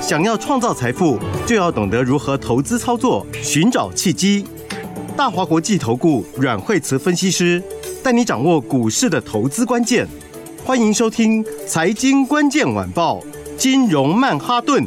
想要创造财富，就要懂得如何投资操作，寻找契机。大华国际投顾阮惠慈分析师带你掌握股市的投资关键。欢迎收听《财经关键晚报》金融曼哈顿。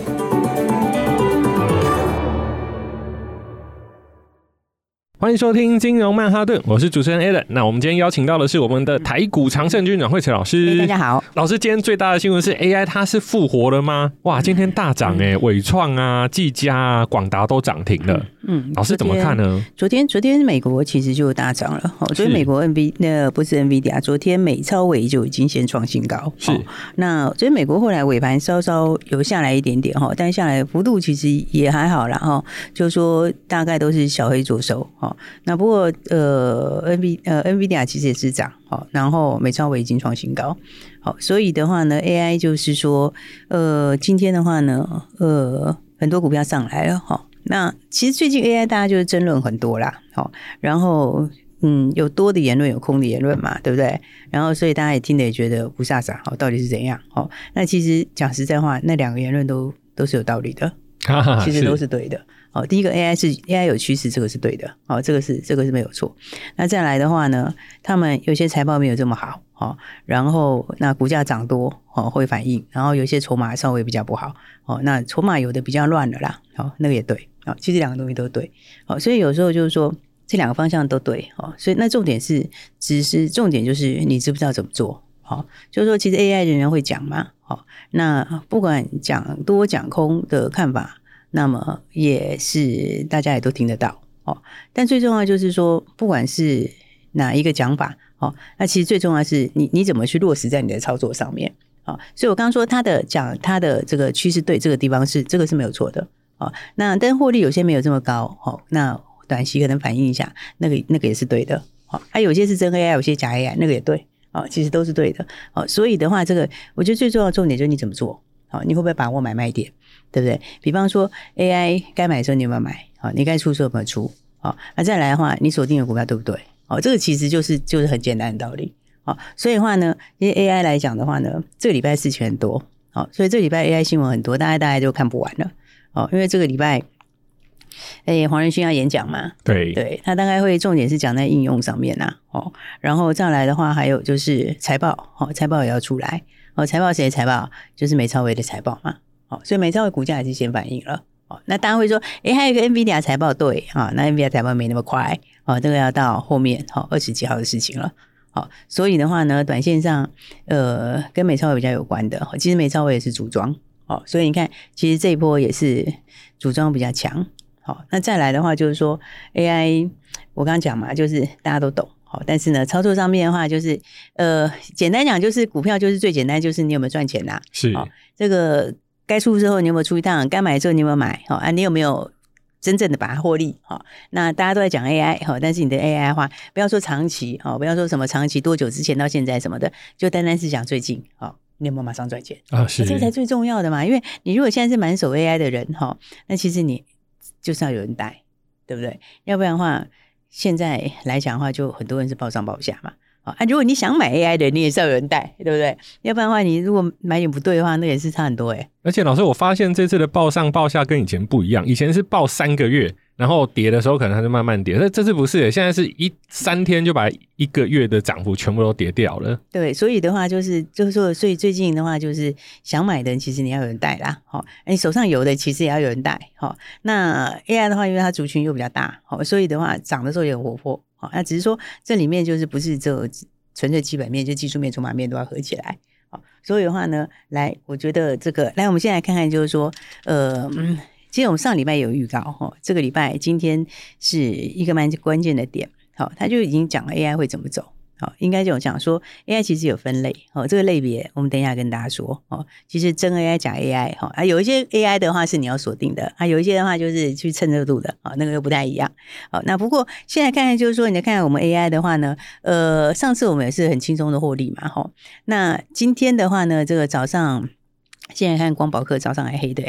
欢迎收听金融曼哈顿，我是主持人 Alan。那我们今天邀请到的是我们的台股常胜军阮惠慈老师。大家好，老师，今天最大的新闻是 AI，它是复活了吗？哇，今天大涨哎，伟创啊、技嘉啊、广达都涨停了。嗯，老师怎么看呢？昨天，昨天美国其实就大涨了。哦，昨天美国 NV 那不是 NVIDIA，昨天美超伟就已经先创新高。是，那昨天美国后来尾盘稍稍有下来一点点哈，但下来幅度其实也还好啦。哈，就是说大概都是小黑左手哈。那不过呃，NV 呃，NVIDIA 其实也是涨，好，然后美超微已经创新高，好，所以的话呢，AI 就是说，呃，今天的话呢，呃，很多股票上来了，哈，那其实最近 AI 大家就是争论很多啦，好，然后嗯，有多的言论，有空的言论嘛，对不对？然后所以大家也听得也觉得不飒飒，哦，到底是怎样？哦，那其实讲实在话，那两个言论都都是有道理的，其实都是对的。好，第一个 AI 是 AI 有趋势，这个是对的。好，这个是这个是没有错。那再来的话呢，他们有些财报没有这么好，好，然后那股价涨多，哦会反应，然后有些筹码稍微比较不好，哦，那筹码有的比较乱了啦，好，那个也对，好，其实两个东西都对，好，所以有时候就是说这两个方向都对，好，所以那重点是，只是重点就是你知不知道怎么做，好，就是说其实 AI 人人会讲嘛，好，那不管讲多讲空的看法。那么也是大家也都听得到哦，但最重要就是说，不管是哪一个讲法哦，那其实最重要是你你怎么去落实在你的操作上面啊。所以我刚刚说他的讲他的这个趋势对这个地方是这个是没有错的啊。那但获利有些没有这么高哦，那短期可能反映一下，那个那个也是对的啊。它有些是真 AI，有些假 AI，那个也对啊，其实都是对的哦。所以的话，这个我觉得最重要的重点就是你怎么做。好，你会不会把握买卖点，对不对？比方说 AI 该买的时候你有没有买？好，你该出的时候有没有出？好，那再来的话，你锁定的股票对不对？好，这个其实就是就是很简单的道理。好，所以的话呢，因为 AI 来讲的话呢，这个礼拜事情很多，好，所以这个礼拜 AI 新闻很多，大家大家就看不完了。哦，因为这个礼拜，哎，黄仁勋要演讲嘛，对，对，他大概会重点是讲在应用上面呐，哦，然后再来的话，还有就是财报，哦，财报也要出来。哦，财报谁的财报？就是美超微的财报嘛。哦，所以美超微股价还是先反应了。哦，那当然会说，诶，还有一个 NVIDIA 财报，对，啊，那 NVIDIA 财报没那么快。哦，这个要到后面，好，二十几号的事情了。好，所以的话呢，短线上，呃，跟美超微比较有关的，其实美超微也是组装。哦，所以你看，其实这一波也是组装比较强。好，那再来的话就是说 AI，我刚刚讲嘛，就是大家都懂。好，但是呢，操作上面的话，就是呃，简单讲，就是股票就是最简单，就是你有没有赚钱呐？是，好，这个该出之后你有没有出一趟？该买之后你有没有买？好啊，你有没有真正的把它获利？好，那大家都在讲 AI，好，但是你的 AI 的话，不要说长期，好，不要说什么长期多久之前到现在什么的，就单单是讲最近，好，你有没有马上赚钱啊？是，这个才最重要的嘛，因为你如果现在是满手 AI 的人，哈，那其实你就是要有人带，对不对？要不然的话。现在来讲的话，就很多人是报上报下嘛。啊，如果你想买 AI 的，你也是要有人带，对不对？要不然的话，你如果买点不对的话，那也是差很多诶。而且老师，我发现这次的报上报下跟以前不一样，以前是报三个月。然后跌的时候可能它就慢慢跌，那这次不是，现在是一三天就把一个月的涨幅全部都跌掉了。对，所以的话就是就是说，所以最近的话就是想买的人，其实你要有人带啦，好，你手上有的其实也要有人带，好。那 AI 的话，因为它族群又比较大，好，所以的话涨的时候也很活泼，好，那只是说这里面就是不是只有纯粹基本面，就技术面、筹码面都要合起来，好。所以的话呢，来，我觉得这个，来，我们先来看看，就是说，呃，嗯。其实我们上礼拜有预告哈，这个礼拜今天是一个蛮关键的点，好，他就已经讲了 AI 会怎么走，好，应该就讲说 AI 其实有分类，哦，这个类别我们等一下跟大家说，哦，其实真 AI 假 AI，哈，啊，有一些 AI 的话是你要锁定的，啊，有一些的话就是去蹭热度的，啊，那个又不太一样，好，那不过现在看看就是说，你再看看我们 AI 的话呢，呃，上次我们也是很轻松的获利嘛，哈，那今天的话呢，这个早上现在看光宝科早上还黑的，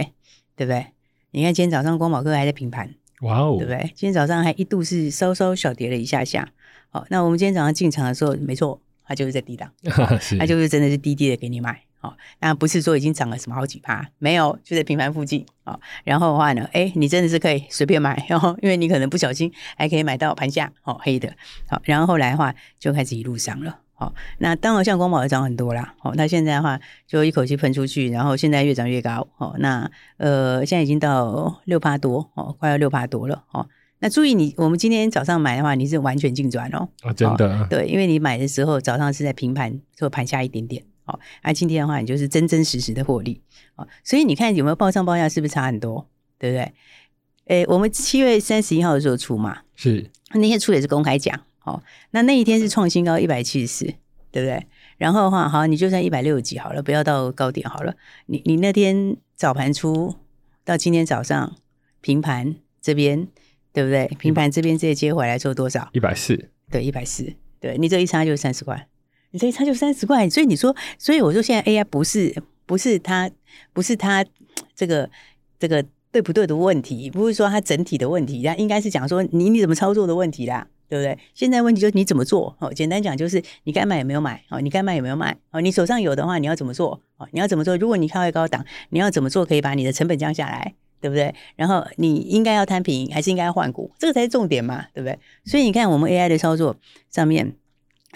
对不对？你看今天早上光宝科还在平盘。哇哦，对不对？今天早上还一度是稍稍小跌了一下下。好，那我们今天早上进场的时候，没错，它就是在低档，它就是真的是低低的给你买。好，那不是说已经涨了什么好几趴，没有，就在平盘附近。好，然后的话呢，哎，你真的是可以随便买，然后因为你可能不小心还可以买到盘下哦黑的。好，然后后来的话就开始一路上了。好，那当然像光宝也涨很多啦。哦，那现在的话就一口气喷出去，然后现在越涨越高。哦，那呃现在已经到六趴多，哦，快要六趴多了。哦，那注意你，我们今天早上买的话，你是完全净赚哦。啊，真的。对，因为你买的时候早上是在平盘，做盘下一点点。哦，那今天的话，你就是真真实实的获利。哦，所以你看有没有报上报下，是不是差很多？对不对？诶，我们七月三十一号的时候出嘛，是那天出也是公开讲。好、哦，那那一天是创新高一百七十四，对不对？然后的话，好，你就算一百六十几好了，不要到高点好了。你你那天早盘出到今天早上平盘这边，对不对？平盘这边这些接回来做多少？一百四，对，一百四。对，你这一差就三十块，你这一差就三十块。所以你说，所以我说现在 AI 不是不是它不是它这个这个对不对的问题，不是说它整体的问题，它应该是讲说你你怎么操作的问题啦。对不对？现在问题就是你怎么做？哦，简单讲就是你该买有没有买？哦，你该卖有没有卖？哦，你手上有的话，你要怎么做？哦，你要怎么做？如果你开外高档，你要怎么做可以把你的成本降下来？对不对？然后你应该要摊平，还是应该要换股？这个才是重点嘛，对不对？所以你看我们 AI 的操作上面，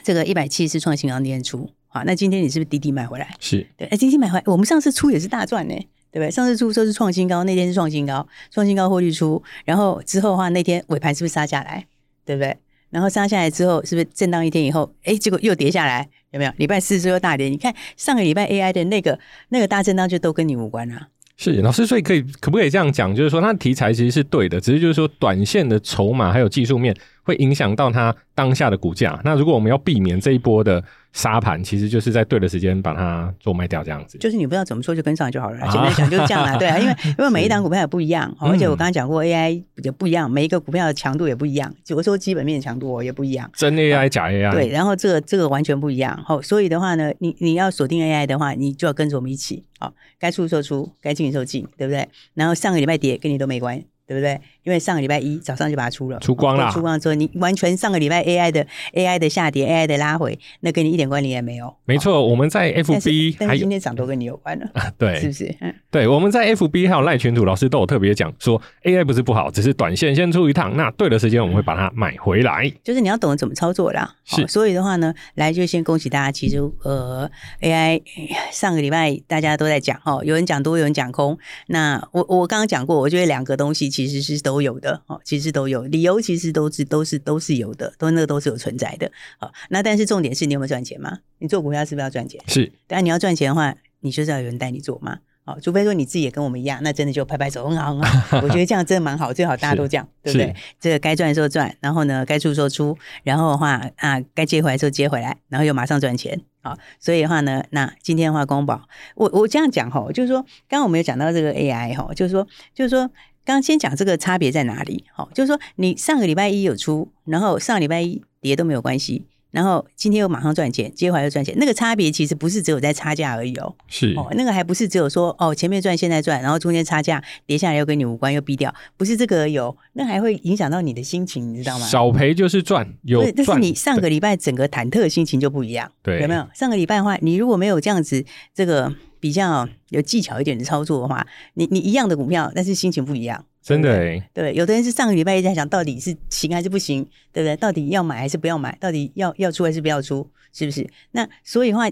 这个一百七是创新高那天出，好，那今天你是不是滴滴买回来？是对，哎，今天买回来，我们上次出也是大赚呢，对不对？上次出说是创新高，那天是创新高，创新高获利出，然后之后的话，那天尾盘是不是杀下来？对不对？然后杀下来之后，是不是震荡一天以后，哎，结果又跌下来，有没有？礼拜四之后大跌，你看上个礼拜 AI 的那个那个大震荡就都跟你无关啊。是老师，所以可以可不可以这样讲？就是说，它的题材其实是对的，只是就是说，短线的筹码还有技术面会影响到它当下的股价。那如果我们要避免这一波的。沙盘其实就是在对的时间把它做卖掉，这样子。就是你不知道怎么说就跟上就好了。简单讲就是这样啦，对啊，因为因为每一档股票也不一样，而且我刚刚讲过 AI 也不一样，每一个股票的强度也不一样，有的时候基本面强度也不一样。真 AI 假 AI 对，然后这个这个完全不一样。好，所以的话呢，你你要锁定 AI 的话，你就要跟着我们一起，好，该出的时候出，该进的时候进，对不对？然后上个礼拜跌跟你都没关系。对不对？因为上个礼拜一早上就把它出了，出光了。出光之后，你完全上个礼拜 AI 的 AI 的下跌，AI 的拉回，那跟你一点关联也没有。没错，我们在 FB，今天涨都跟你有关了，对，是不是？嗯，对，我们在 FB 还有赖群主，老师都有特别讲说，AI 不是不好，只是短线先出一趟，那对的时间我们会把它买回来。就是你要懂得怎么操作啦。是，所以的话呢，来就先恭喜大家，其实呃 AI 上个礼拜大家都在讲哦，有人讲多，有人讲空。那我我刚刚讲过，我觉得两个东西其实是都有。的哦，其实都有理由，其实都是都是都是有的，都那个都是有存在的。好，那但是重点是你有没有赚钱吗？你做股票是不是要赚钱？是，但你要赚钱的话，你就是要有人带你做嘛。好，除非说你自己也跟我们一样，那真的就拍拍手，很好很好。我觉得这样真的蛮好，最好大家都这样，对不对？这个该赚的时候赚，然后呢，该出的时候出，然后的话啊，该接回来的时候接回来，然后又马上赚钱。好，所以的话呢，那今天的话，光宝，我我这样讲哈，就是说，刚刚我们有讲到这个 AI 哈，就是说，就是说。刚先讲这个差别在哪里？好，就是说你上个礼拜一有出，然后上个礼拜一跌都没有关系，然后今天又马上赚钱，接回来又赚钱，那个差别其实不是只有在差价而已哦。是哦，那个还不是只有说哦前面赚现在赚，然后中间差价跌下来又跟你无关又避掉，不是这个而已哦，那还会影响到你的心情，你知道吗？少赔就是赚，有赚。但是你上个礼拜整个忐忑的心情就不一样，对，有没有？上个礼拜的话，你如果没有这样子这个。比较有技巧一点的操作的话，你你一样的股票，但是心情不一样，真的哎。对，有的人是上个礼拜一直在想到底是行还是不行，对不对？到底要买还是不要买？到底要要出还是不要出？是不是？那所以的话，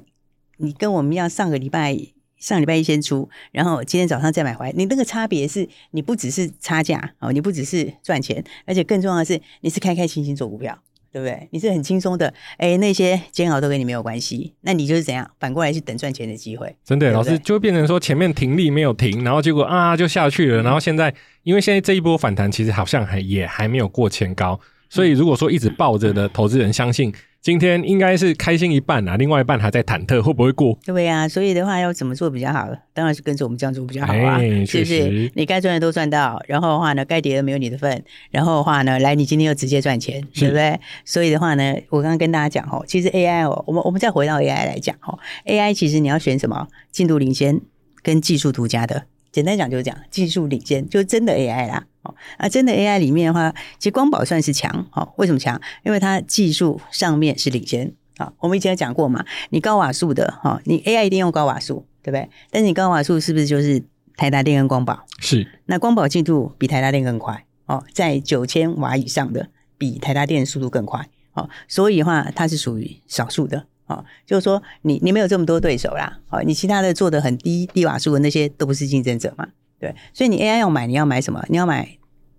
你跟我们一样，上个礼拜上礼拜一先出，然后今天早上再买回来，你那个差别是你不只是差价哦，你不只是赚钱，而且更重要的是你是开开心心做股票。对不对？你是很轻松的，哎，那些煎熬都跟你没有关系。那你就是怎样？反过来去等赚钱的机会。真的，老师就会变成说前面停利没有停，然后结果啊就下去了。然后现在，因为现在这一波反弹其实好像还也还没有过前高，所以如果说一直抱着的投资人相信今天应该是开心一半啊，另外一半还在忐忑会不会过。对呀、啊，所以的话要怎么做比较好？当然是跟着我们这样做比较好啊，欸、是不是？你该赚的都赚到，然后的话呢，该跌的没有你的份，然后的话呢，来，你今天又直接赚钱，对不对？所以的话呢，我刚刚跟大家讲哦，其实 AI 哦，我们我们再回到 AI 来讲哦，AI 其实你要选什么？进度领先跟技术独家的。简单讲就是讲技术领先，就是真的 AI 啦。哦，啊，真的 AI 里面的话，其实光宝算是强。哦，为什么强？因为它技术上面是领先。啊，我们以前有讲过嘛，你高瓦数的，哈，你 AI 一定用高瓦数，对不对？但是你高瓦数是不是就是台达电跟光宝？是。那光宝进度比台达电更快。哦，在九千瓦以上的，比台达电速度更快。哦，所以的话，它是属于少数的。哦，就是说你你没有这么多对手啦，哦，你其他的做的很低低瓦数的那些都不是竞争者嘛，对，所以你 AI 要买，你要买什么？你要买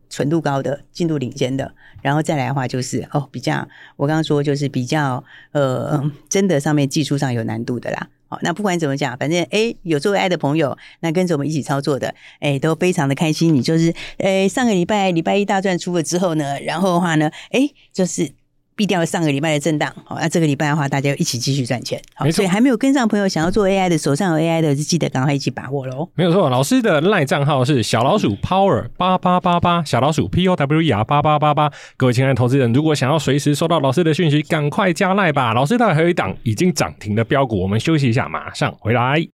纯度高的、进度领先的，然后再来的话就是哦，比较我刚刚说就是比较呃，真的上面技术上有难度的啦。好，那不管怎么讲，反正哎，有做 AI 的朋友，那跟着我们一起操作的，哎，都非常的开心。你就是哎，上个礼拜礼拜一大赚出了之后呢，然后的话呢，哎，就是。避掉了上个礼拜的震荡，好，那这个礼拜的话，大家一起继续赚钱。好，所以还没有跟上朋友想要做 AI 的，手上有 AI 的，就记得赶快一起把握喽。没有错，老师的赖账号是小老鼠 Power 八八八八，小老鼠 P O W E R 八八八八。各位亲爱的投资人，如果想要随时收到老师的讯息，赶快加赖吧。老师大概还有一档已经涨停的标股，我们休息一下，马上回来。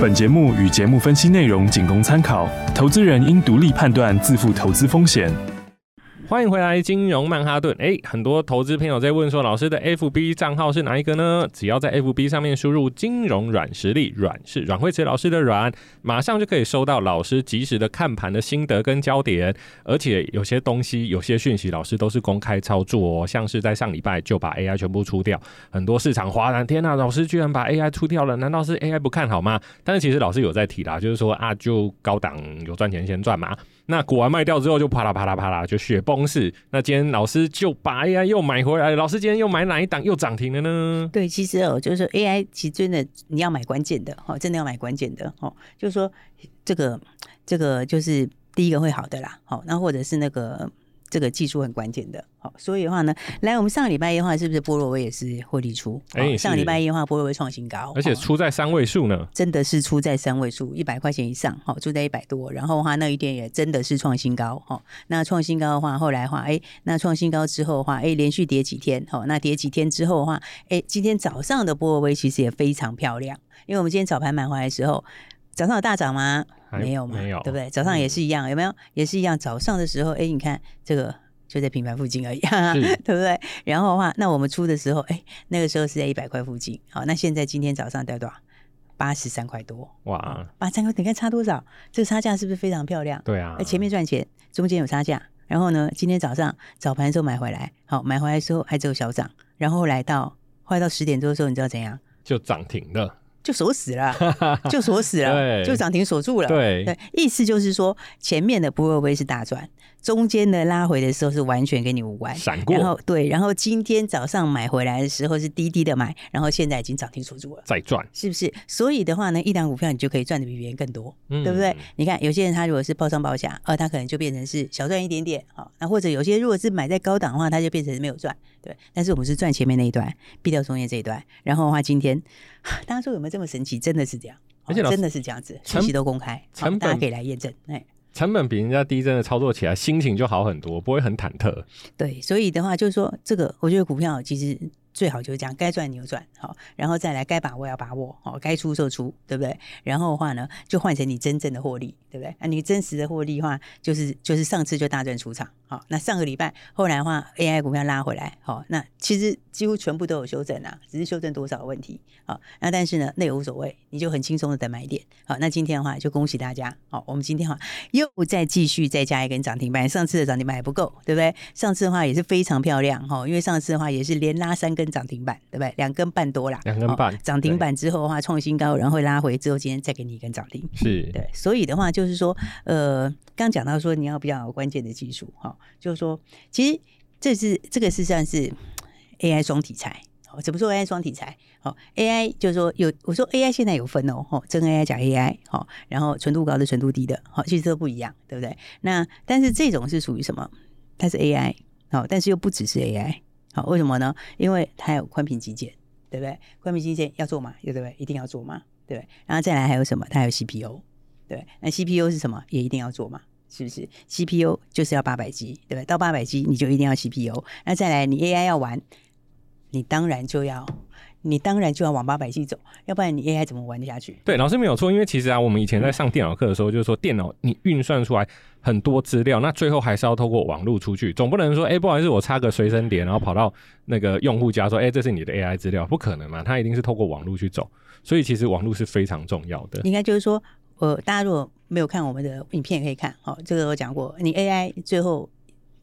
本节目与节目分析内容仅供参考，投资人应独立判断，自负投资风险。欢迎回来，金融曼哈顿。诶，很多投资朋友在问说，老师的 FB 账号是哪一个呢？只要在 FB 上面输入“金融软实力”，软是阮慧慈老师的软，马上就可以收到老师及时的看盘的心得跟焦点。而且有些东西、有些讯息，老师都是公开操作哦。像是在上礼拜就把 AI 全部出掉，很多市场哗然，天呐，老师居然把 AI 出掉了，难道是 AI 不看好吗？但是其实老师有在提啦，就是说啊，就高档有赚钱先赚嘛。那股完卖掉之后，就啪啦啪啦啪啦，就雪崩式。那今天老师就把 AI 又买回来，老师今天又买哪一档又涨停了呢？对，其实哦，就是 AI 其实真的你要买关键的哦，真的要买关键的哦，就是说这个这个就是第一个会好的啦。好，那或者是那个。这个技术很关键的，好，所以的话呢，来我们上个礼拜一的话，是不是波若威也是获利出？哎，上个礼拜一的话，波若威创新高，而且出在三位数呢，真的是出在三位数，一百块钱以上，好，出在一百多，然后的话那一天也真的是创新高，好，那创新高的话，后来的话，哎，那创新高之后的话，哎，连续跌几天，好，那跌几天之后的话，哎，今天早上的波罗威其实也非常漂亮，因为我们今天早盘买回来的时候，早上有大涨吗？没有嘛，没有，对不对？早上也是一样，有没有？也是一样。早上的时候，哎，你看这个就在平盘附近而已，对不对？然后的话，那我们出的时候，哎，那个时候是在一百块附近。好，那现在今天早上掉多少？八十三块多。哇，八十三块，你看差多少？这个差价是不是非常漂亮？对啊。前面赚钱，中间有差价。然后呢，今天早上早盘的时候买回来，好，买回来的时候还只有小涨。然后来到快到十点多的时候，你知道怎样？就涨停了。就锁死了，就锁死了，就涨停锁住了。对，意思就是说，前面的不会不会是大赚，中间的拉回的时候是完全跟你无关，闪过。然后对，然后今天早上买回来的时候是低低的买，然后现在已经涨停锁住了，再赚，是不是？所以的话呢，一档股票你就可以赚的比别人更多，嗯、对不对？你看有些人他如果是包上包下，呃，他可能就变成是小赚一点点，好，那或者有些如果是买在高档的话，他就变成没有赚，对。但是我们是赚前面那一段，避掉中间这一段，然后的话今天。大家说有没有这么神奇？真的是这样，而且真的是这样子，信息都公开，大家可以来验证。哎，成本比人家低，真的操作起来心情就好很多，不会很忐忑。对，所以的话就是说，这个我觉得股票其实。最好就是这样，该赚你就赚，好，然后再来该把握要把握，好，该出就出，对不对？然后的话呢，就换成你真正的获利，对不对？那你真实的获利的话，就是就是上次就大赚出场，好，那上个礼拜后来的话，AI 股票拉回来，好，那其实几乎全部都有修正啊，只是修正多少的问题，好，那但是呢，那也无所谓，你就很轻松的在买点，好，那今天的话就恭喜大家，好，我们今天的话又再继续再加一根涨停板，上次的涨停板还不够，对不对？上次的话也是非常漂亮，哈，因为上次的话也是连拉三根。涨停板对不对？两根半多啦，两根半。涨停板之后的话，创新高，然后会拉回之后，今天再给你一根涨停。是对，所以的话就是说，呃，刚讲到说你要比较关键的技术哈，就是说，其实这是这个事实上是 AI 双题材。好，怎么说 AI 双题材？好，AI 就是说有我说 AI 现在有分哦，哈真 AI 假 AI 好，然后纯度高的纯度低的，好，其实都不一样，对不对？那但是这种是属于什么？它是 AI 好，但是又不只是 AI。好，为什么呢？因为它有宽频基建，对不对？宽频基建要做嘛，对不对？一定要做吗，对不对？然后再来还有什么？它还有 CPU，对，那 CPU 是什么？也一定要做吗，是不是？CPU 就是要八百 G，对不对？到八百 G 你就一定要 CPU。那再来，你 AI 要玩，你当然就要。你当然就要往八百 G 走，要不然你 AI 怎么玩得下去？对，老师没有错，因为其实啊，我们以前在上电脑课的时候，就是说电脑你运算出来很多资料，那最后还是要透过网络出去，总不能说，哎、欸，不好意思，我插个随身碟，然后跑到那个用户家说，哎、欸，这是你的 AI 资料，不可能嘛，它一定是透过网络去走，所以其实网络是非常重要的。应该就是说，呃，大家如果没有看我们的影片，也可以看，好，这个我讲过，你 AI 最后。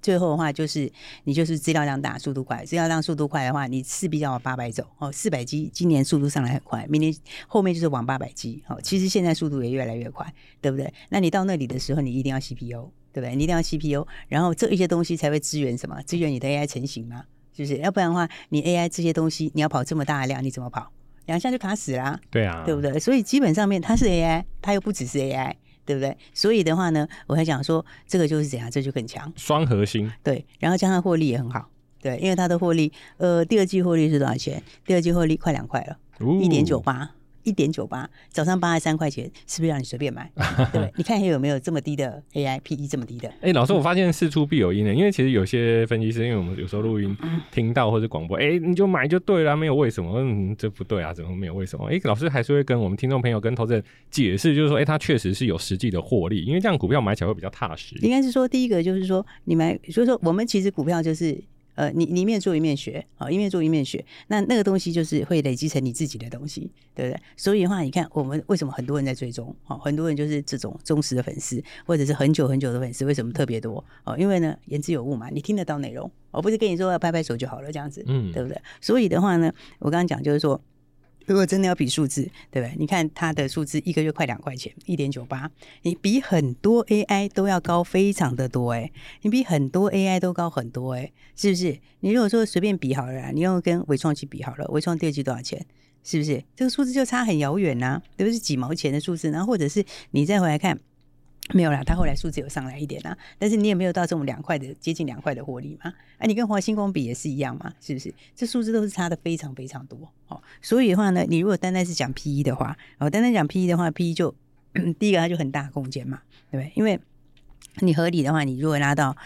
最后的话就是你就是资料量大，速度快。资料量速度快的话，你势必要往八百走哦。四百 G 今年速度上来很快，明年后面就是往八百 G。好，其实现在速度也越来越快，对不对？那你到那里的时候，你一定要 CPU，对不对？你一定要 CPU，然后这一些东西才会支援什么？支援你的 AI 成型嘛，是不是？要不然的话，你 AI 这些东西你要跑这么大的量，你怎么跑？两下就卡死啦。对啊，对不对？所以基本上面它是 AI，它又不只是 AI。对不对？所以的话呢，我还讲说，这个就是怎样，这就更强，双核心。对，然后加上获利也很好，对，因为它的获利，呃，第二季获利是多少钱？第二季获利快两块了，一点九八。一点九八，早上八十三块钱，是不是让你随便买？对，你看还有没有这么低的 AI PE 这么低的？哎、欸，老师，我发现事出必有因呢，因为其实有些分析师，因为我们有时候录音听到或者广播，哎、欸，你就买就对了，没有为什么？嗯，这不对啊，怎么没有为什么？哎、欸，老师还是会跟我们听众朋友跟投资人解释，就是说，哎、欸，它确实是有实际的获利，因为这样股票买起来会比较踏实。应该是说，第一个就是说，你买，就是说我们其实股票就是。呃，你你一面做一面学，好，一面做一面学，那那个东西就是会累积成你自己的东西，对不对？所以的话，你看我们为什么很多人在追踪，好，很多人就是这种忠实的粉丝，或者是很久很久的粉丝，为什么特别多？哦，因为呢，言之有物嘛，你听得到内容，我不是跟你说要拍拍手就好了，这样子，嗯，对不对？所以的话呢，我刚刚讲就是说。如果真的要比数字，对不对？你看它的数字一个月快两块钱，一点九八，你比很多 AI 都要高非常的多诶，你比很多 AI 都高很多诶，是不是？你如果说随便比好了，你用跟微创去比好了，微创第二季多少钱？是不是？这个数字就差很遥远呐，对不对？是几毛钱的数字，然后或者是你再回来看。没有啦，他后来数字有上来一点啦，但是你也没有到这种两块的接近两块的获利嘛？啊，你跟华星光比也是一样嘛？是不是？这数字都是差的非常非常多哦。所以的话呢，你如果单单是讲 PE 的话，哦，单单讲 PE 的话，PE 就 第一个它就很大空间嘛，对不对？因为你合理的话，你如果拉到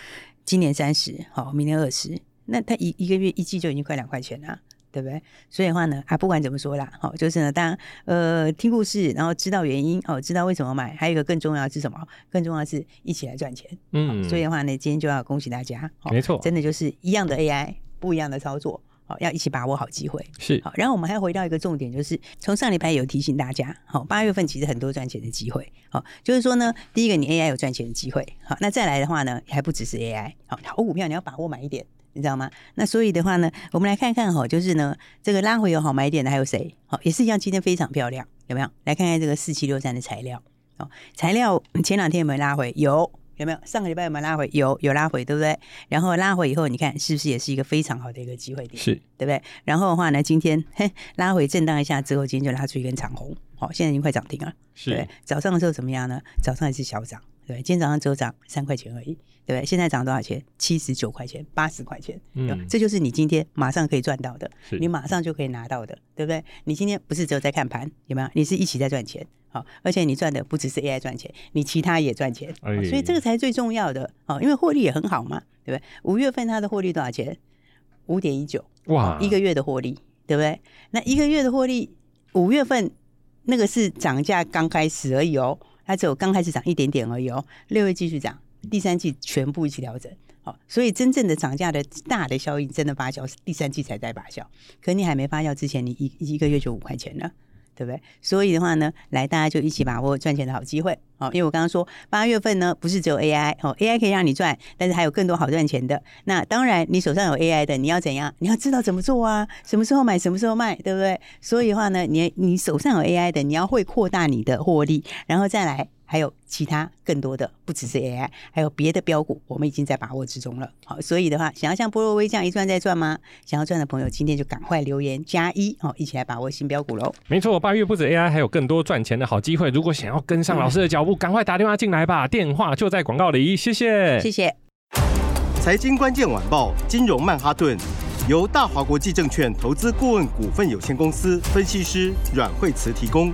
今年三十，好，明年二十，那它一一个月一季就已经快两块钱了。对不对？所以的话呢，啊，不管怎么说啦，好，就是呢，当然，呃，听故事，然后知道原因，哦，知道为什么买，还有一个更重要的是什么？更重要的是一起来赚钱。嗯，所以的话呢，今天就要恭喜大家，没错，真的就是一样的 AI，不一样的操作，好，要一起把握好机会。是，好，然后我们还要回到一个重点，就是从上礼拜有提醒大家，好，八月份其实很多赚钱的机会，好，就是说呢，第一个你 AI 有赚钱的机会，好，那再来的话呢，还不只是 AI，好，好股票你要把握买一点。你知道吗？那所以的话呢，我们来看看哈，就是呢，这个拉回有好买点的还有谁？好，也是一样，今天非常漂亮，有没有？来看看这个四七六三的材料，哦，材料前两天有没有拉回？有，有没有？上个礼拜有没有拉回？有，有拉回，对不对？然后拉回以后，你看是不是也是一个非常好的一个机会点？是，对不对？然后的话呢，今天嘿拉回震荡一下之后，今天就拉出一根长红，好，现在已经快涨停了。是，对，早上的时候怎么样呢？早上也是小涨。对，今天早上只有涨三块钱而已，对不对？现在涨多少钱？七十九块钱，八十块钱，嗯，这就是你今天马上可以赚到的，你马上就可以拿到的，对不对？你今天不是只有在看盘，有没有？你是一起在赚钱，好，而且你赚的不只是 AI 赚钱，你其他也赚钱，所以这个才是最重要的，哦，因为获利也很好嘛，对不对？五月份它的获利多少钱？五点一九，哇，一个月的获利，对不对？那一个月的获利，五月份那个是涨价刚开始而已哦。它只有刚开始涨一点点而已哦，六月继续涨，第三季全部一起调整，好，所以真正的涨价的大的效应真的发酵是第三季才在发酵，可你还没发酵之前，你一一个月就五块钱了。对不对？所以的话呢，来大家就一起把握赚钱的好机会。好，因为我刚刚说八月份呢，不是只有 AI 哦，AI 可以让你赚，但是还有更多好赚钱的。那当然，你手上有 AI 的，你要怎样？你要知道怎么做啊？什么时候买，什么时候卖，对不对？所以的话呢，你你手上有 AI 的，你要会扩大你的获利，然后再来。还有其他更多的，不只是 AI，还有别的标股，我们已经在把握之中了。好，所以的话，想要像波若威这样一赚再赚吗？想要赚的朋友，今天就赶快留言加一，哦，一起来把握新标股喽。没错，八月不止 AI，还有更多赚钱的好机会。如果想要跟上老师的脚步，赶快打电话进来吧，电话就在广告里。谢谢，谢谢。财经关键晚报，金融曼哈顿。由大华国际证券投资顾问股份有限公司分析师阮惠慈提供。